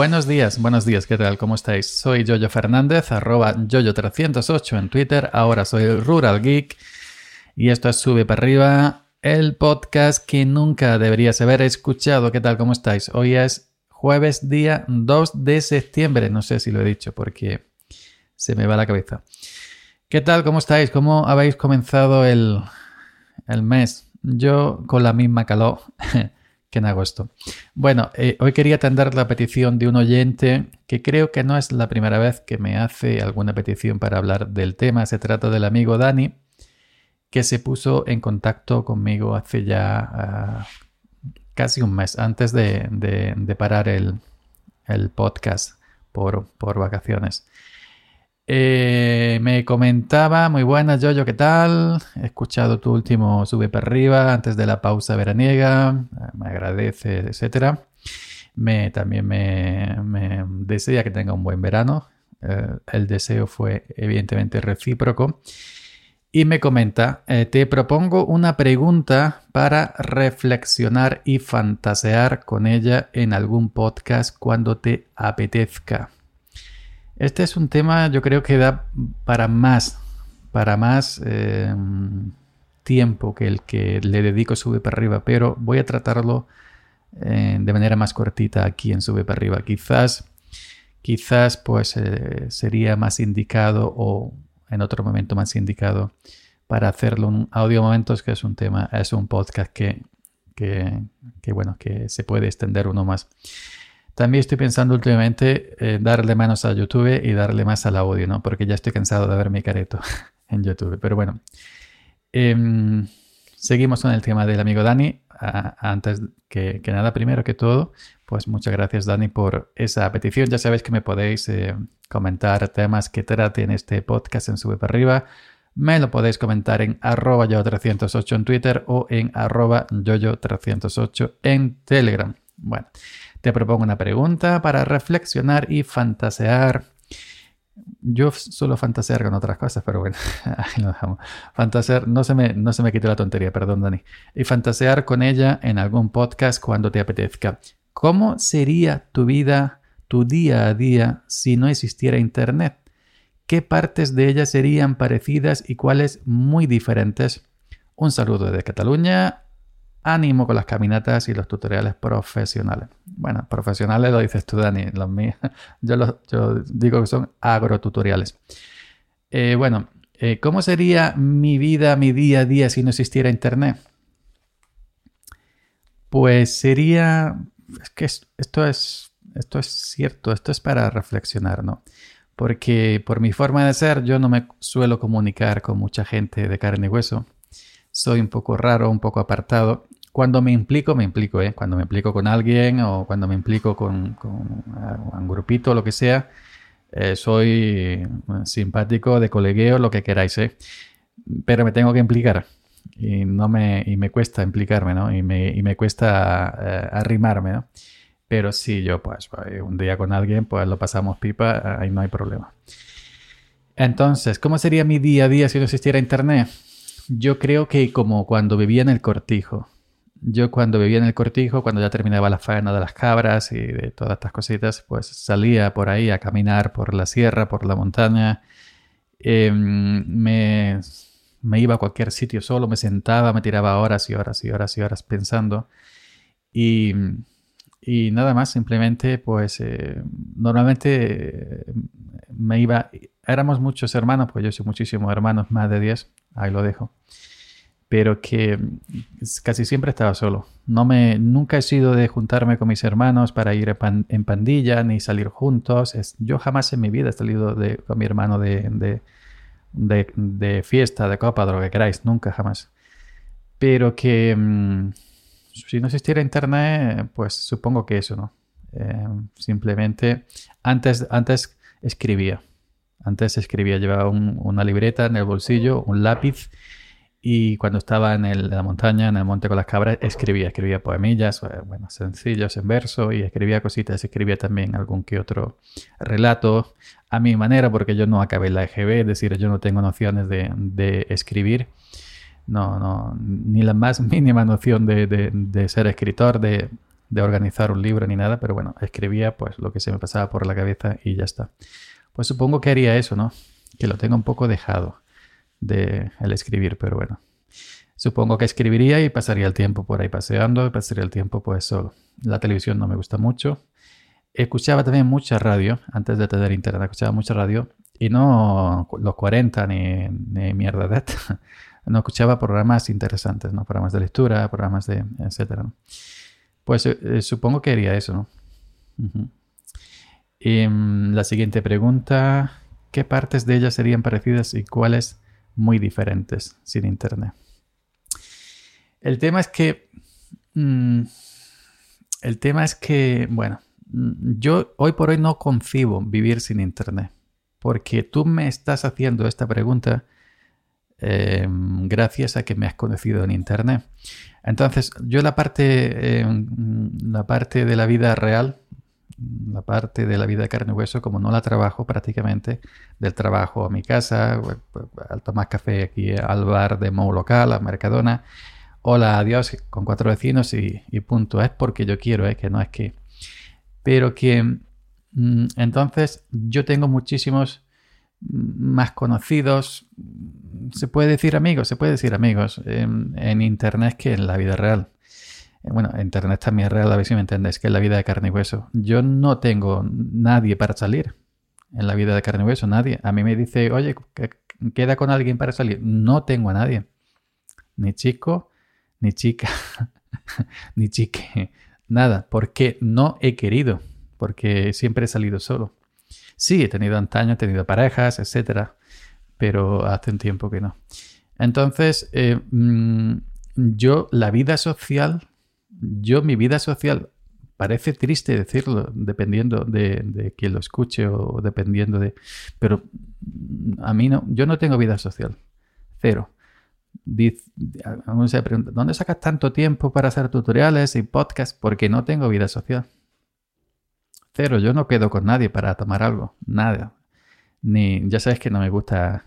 Buenos días, buenos días, ¿qué tal? ¿Cómo estáis? Soy Jojo Fernández, arroba Jojo308 en Twitter, ahora soy Rural Geek y esto es Sube para arriba, el podcast que nunca deberías haber escuchado. ¿Qué tal? ¿Cómo estáis? Hoy es jueves día 2 de septiembre, no sé si lo he dicho porque se me va la cabeza. ¿Qué tal? ¿Cómo estáis? ¿Cómo habéis comenzado el, el mes? Yo con la misma calor. que en agosto. Bueno, eh, hoy quería atender la petición de un oyente que creo que no es la primera vez que me hace alguna petición para hablar del tema. Se trata del amigo Dani, que se puso en contacto conmigo hace ya ah, casi un mes, antes de, parar el, podcast por, por vacaciones. Eh, me comentaba, muy buenas, Yoyo, ¿qué tal? He escuchado tu último Sube para arriba antes de la pausa veraniega, eh, me agradece, etc. Me, también me, desea que tenga un buen verano. Eh, el deseo fue evidentemente recíproco. Y me comenta, te propongo una pregunta para reflexionar y fantasear con ella en algún podcast cuando te apetezca. Este es un tema, yo creo que da para más, para más eh, tiempo que el que le dedico Sube para arriba, pero voy a tratarlo eh, de manera más cortita aquí en Sube para arriba. Quizás, quizás pues eh, sería más indicado o en otro momento más indicado para hacerlo un audio momentos, que es un tema, es un podcast que, que, que bueno, que se puede extender uno más. También estoy pensando últimamente darle menos a YouTube y darle más al audio, ¿no? Porque ya estoy cansado de ver mi careto en YouTube. Pero bueno, em, seguimos con el tema del amigo Dani. antes que, nada, primero que todo, pues muchas gracias Dani por esa petición. Ya sabéis que me podéis eh, comentar temas que traten este podcast en Sube para arriba. Me lo podéis comentar en arroba yo308 en Twitter o en arroba yoyo308 en Telegram. Bueno, te propongo una pregunta para reflexionar y fantasear. Yo suelo fantasear con otras cosas, pero bueno, ahí lo dejamos. Fantasear, no se me, no se me quite la tontería, perdón, Dani. Y fantasear con ella en algún podcast cuando te apetezca. ¿Cómo sería tu vida, tu día a día, si no existiera Internet? ¿Qué partes de ella serían parecidas y cuáles muy diferentes? Un saludo desde Cataluña ánimo con las caminatas y los tutoriales profesionales. Bueno, profesionales lo dices tú, Dani, los míos. Yo, digo que son agrotutoriales. Eh, bueno, eh, ¿cómo sería mi vida, mi día a día si no existiera Internet? Pues sería... Es que esto es, esto es cierto, esto es para reflexionar, ¿no? Porque por mi forma de ser, yo no me suelo comunicar con mucha gente de carne y hueso soy un poco raro, un poco apartado. Cuando me implico, me implico, ¿eh? Cuando me implico con alguien o cuando me implico con, un grupito, lo que sea, eh, soy simpático, de colegueo, lo que queráis, ¿eh? Pero me tengo que implicar y, no me, y me cuesta implicarme, ¿no? Y me, y me cuesta eh, arrimarme, ¿no? Pero si yo, pues, un día con alguien, pues lo pasamos pipa, ahí no hay problema. Entonces, ¿cómo sería mi día a día si no existiera internet? Yo creo que como cuando vivía en el cortijo. Yo cuando vivía en el cortijo, cuando ya terminaba la faena de las cabras y de todas estas cositas, pues salía por ahí a caminar por la sierra, por la montaña. Em, me, me iba a cualquier sitio solo, me sentaba, me tiraba horas y horas y horas y horas pensando. Y, y nada más, simplemente, pues eh, normalmente eh, me iba, éramos muchos hermanos, pues yo soy muchísimos hermanos, más de 10, ahí lo dejo. Pero que casi siempre estaba solo. No me, nunca he sido de juntarme con mis hermanos para ir en pandilla ni salir juntos. Es, yo jamás en mi vida he salido de, con mi hermano de, de, fiesta, de copa, de lo que queráis. Nunca, jamás. Pero que mm, si no existiera internet, pues supongo que eso, ¿no? Eh, simplemente antes, antes escribía. Antes escribía, llevaba una libreta en el bolsillo, un lápiz y cuando estaba en, la montaña, en el monte con las cabras, escribía, escribía poemillas, eh, bueno, sencillos en verso y escribía cositas, escribía también algún que otro relato a mi manera, porque yo no acabé la EGB, es decir, yo no tengo nociones de, escribir, no, no, ni la más mínima noción de, ser escritor, de, de organizar un libro ni nada, pero bueno, escribía pues lo que se me pasaba por la cabeza y ya está. Pues supongo que haría eso, ¿no? Que lo tengo un poco dejado de el escribir, pero bueno. Supongo que escribiría y pasaría el tiempo por ahí paseando y pasaría el tiempo pues solo. La televisión no me gusta mucho. Escuchaba también mucha radio, antes de tener internet, escuchaba mucha radio y no los 40 ni, ni mierda de No escuchaba programas interesantes, ¿no? Programas de lectura, programas de etcétera. Pues eh, supongo que haría eso, ¿no? Y, mm, la siguiente pregunta, ¿qué partes de ella serían parecidas y cuáles muy diferentes sin internet? El tema es que... Mm, el tema es que, bueno, mm, yo hoy por hoy no concibo vivir sin internet. Porque tú me estás haciendo esta pregunta em, gracias a que me has conocido en internet. Entonces, yo la parte, em, la parte de la vida real, la parte de la vida de carne y hueso, como no la trabajo prácticamente, del trabajo a mi casa, al tomar café aquí al bar de Mou local, a Mercadona, hola, adiós, con cuatro vecinos y, punto. Es porque yo quiero, ¿eh? que no es que... Pero que mm, entonces yo tengo muchísimos mm, más conocidos, se puede decir amigos, se puede decir amigos en, Internet que en la vida real. Eh, bueno, Internet también es real, a ver si me entendéis, que en la vida de carne y hueso. Yo no tengo nadie para salir en la vida de carne y hueso, nadie. A mí me dice, oye, queda con alguien para salir. No tengo a nadie. Ni chico, ni chica, ni chique, nada, porque no he querido, porque siempre he salido solo. Sí, he tenido antaño, he tenido parejas, etcétera, pero hace un tiempo que no. Entonces, eh, mm, yo, la vida social, yo, mi vida social, parece triste decirlo, dependiendo de, de quien lo escuche o dependiendo de. Pero a mí no, yo no tengo vida social. Cero. Dice, se pregunta, ¿dónde sacas tanto tiempo para hacer tutoriales y podcasts? Porque no tengo vida social. Cero, yo no quedo con nadie para tomar algo, nada. Ni, ya sabes que no me gusta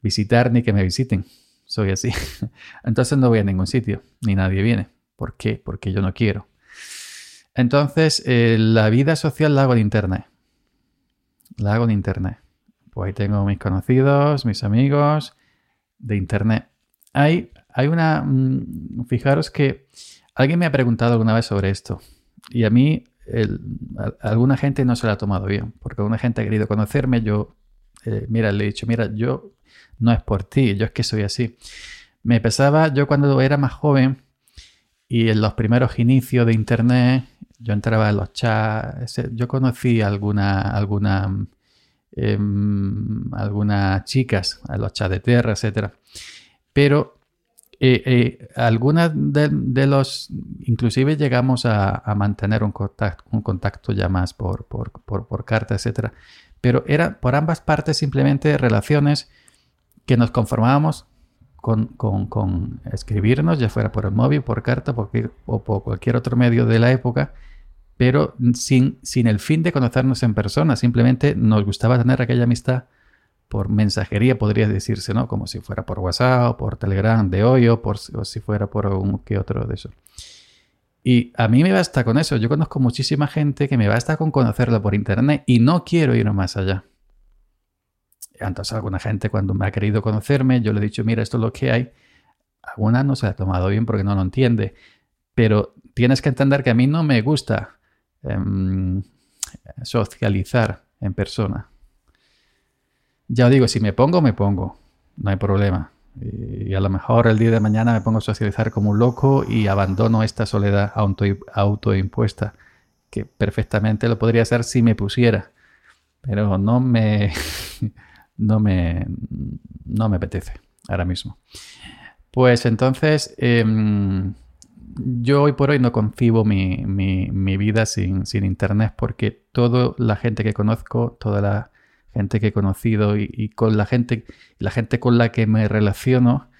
visitar ni que me visiten. Soy así. Entonces no voy a ningún sitio, ni nadie viene. ¿Por qué? Porque yo no quiero. Entonces, eh, la vida social la hago en internet. La hago en internet. Pues ahí tengo mis conocidos, mis amigos de internet hay, hay una... Mm, fijaros que alguien me ha preguntado alguna vez sobre esto y a mí alguna gente no se lo ha tomado bien, porque alguna gente ha querido conocerme, yo, eh, mira, le he dicho, mira, yo no es por ti, yo es que soy así. Me pesaba, yo cuando era más joven y en los primeros inicios de Internet, yo entraba en los chats, yo conocí alguna, alguna, eh, algunas chicas en los chats de tierra, etcétera pero eh, eh, algunas de, los, inclusive llegamos a, mantener un contacto, un contacto ya más por, por, por, carta, etc. Pero era por ambas partes simplemente relaciones que nos conformábamos con, con, escribirnos, ya fuera por el móvil, por carta o por cualquier otro medio de la época, pero sin, sin el fin de conocernos en persona, simplemente nos gustaba tener aquella amistad por mensajería, podría decirse, ¿no? Como si fuera por WhatsApp, o por Telegram de hoy, o, por, o si fuera por un que otro de eso. Y a mí me basta con eso. Yo conozco muchísima gente que me basta con conocerlo por internet y no quiero ir más allá. Entonces, alguna gente cuando me ha querido conocerme, yo le he dicho, mira, esto es lo que hay. Alguna no se ha tomado bien porque no lo entiende. Pero tienes que entender que a mí no me gusta em, socializar en persona. Ya digo, si me pongo, me pongo. No hay problema. Y a lo mejor el día de mañana me pongo a socializar como un loco y abandono esta soledad auto, autoimpuesta, que perfectamente lo podría hacer si me pusiera. Pero no me, no me, no me apetece ahora mismo. Pues entonces, em, yo hoy por hoy no concibo mi, mi, vida sin, sin, internet porque toda la gente que conozco, toda la gente que he conocido y, con la gente, la gente con la que me relaciono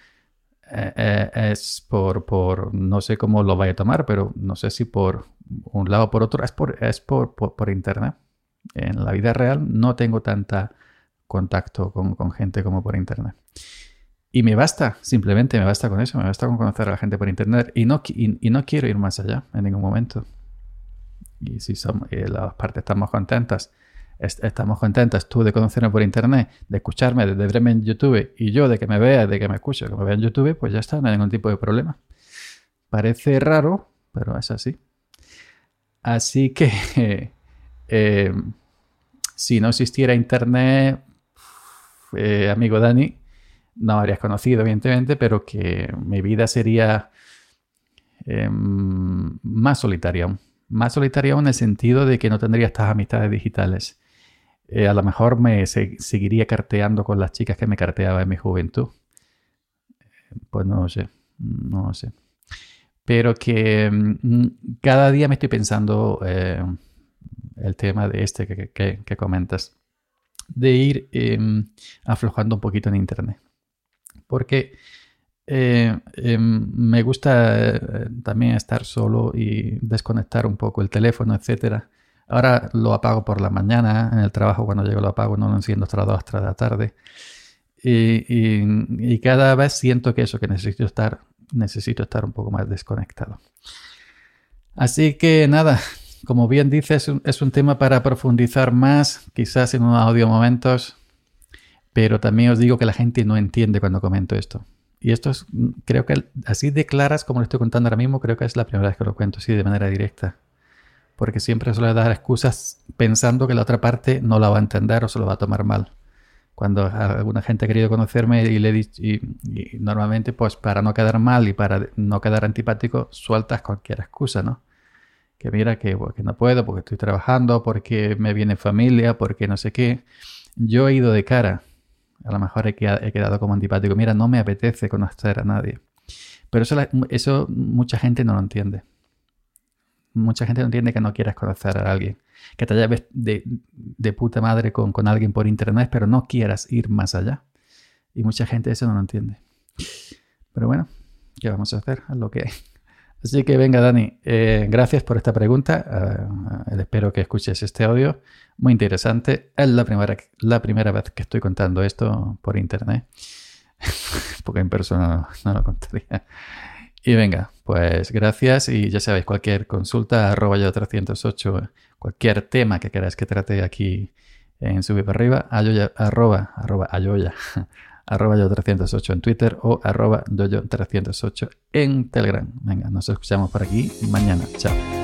eh, eh, es por, por, no sé cómo lo vaya a tomar, pero no sé si por un lado o por otro, es por, es por, por, internet. En la vida real no tengo tanta contacto con, gente como por internet. Y me basta, simplemente me basta con eso, me basta con conocer a la gente por internet y no, y no quiero ir más allá en ningún momento. y si somos, las partes estamos contentas, estamos contentas tú de conocerme por internet, de escucharme, de verme en YouTube y yo de que me vea, de que me escuche, que me vea en YouTube, pues ya está, no hay ningún tipo de problema. Parece raro, pero es así. Así que eh, si no existiera internet, eh, amigo Dani, no habrías conocido, evidentemente, pero que mi vida sería em, más solitaria Más solitaria en el sentido de que no tendría estas amistades digitales. Eh, a lo mejor me seguiría carteando con las chicas que me carteaba en mi juventud. Pues no sé, no sé. Pero que mm, cada día me estoy pensando eh, el tema de este que, comentas, de ir em, aflojando un poquito en Internet. Porque eh, em, me gusta también estar solo y desconectar un poco el teléfono, etcétera Ahora lo apago por la mañana, en el trabajo cuando llego lo apago, no lo enciendo hasta las 2, hasta la tarde. Y, cada vez siento que eso, que necesito estar, necesito estar un poco más desconectado. Así que nada, como bien dices, es un, tema para profundizar más, quizás en unos audio momentos, pero también os digo que la gente no entiende cuando comento esto. Y esto es, creo que así de claras como lo estoy contando ahora mismo, creo que es la primera vez que lo cuento así de manera directa porque siempre suele dar excusas pensando que la otra parte no la va a entender o se lo va a tomar mal. Cuando alguna gente ha querido conocerme y le he dicho, y, normalmente pues para no quedar mal y para no quedar antipático, sueltas cualquier excusa, ¿no? Que mira que, no puedo porque estoy trabajando, porque me viene familia, porque no sé qué. Yo he ido de cara. A lo mejor he quedado como antipático. Mira, no me apetece conocer a nadie. Pero eso, eso mucha gente no lo entiende mucha gente no entiende que no quieras conocer a alguien. Que te lleves de, de puta madre con, con, alguien por internet, pero no quieras ir más allá. Y mucha gente eso no lo entiende. Pero bueno, ¿qué vamos a hacer? Es lo que hay. Así que venga, Dani, eh, gracias por esta pregunta. Uh, espero que escuches este audio. Muy interesante. Es la primera, la primera vez que estoy contando esto por internet. Porque en persona no, no lo contaría. Y venga, pues gracias y ya sabéis, cualquier consulta, arroba yo 308, cualquier tema que queráis que trate aquí en Subir para arriba, ayoya, arroba, arroba, ayoya, arroba yo 308 en Twitter o arroba yo 308 en Telegram. Venga, nos escuchamos por aquí mañana. Chao.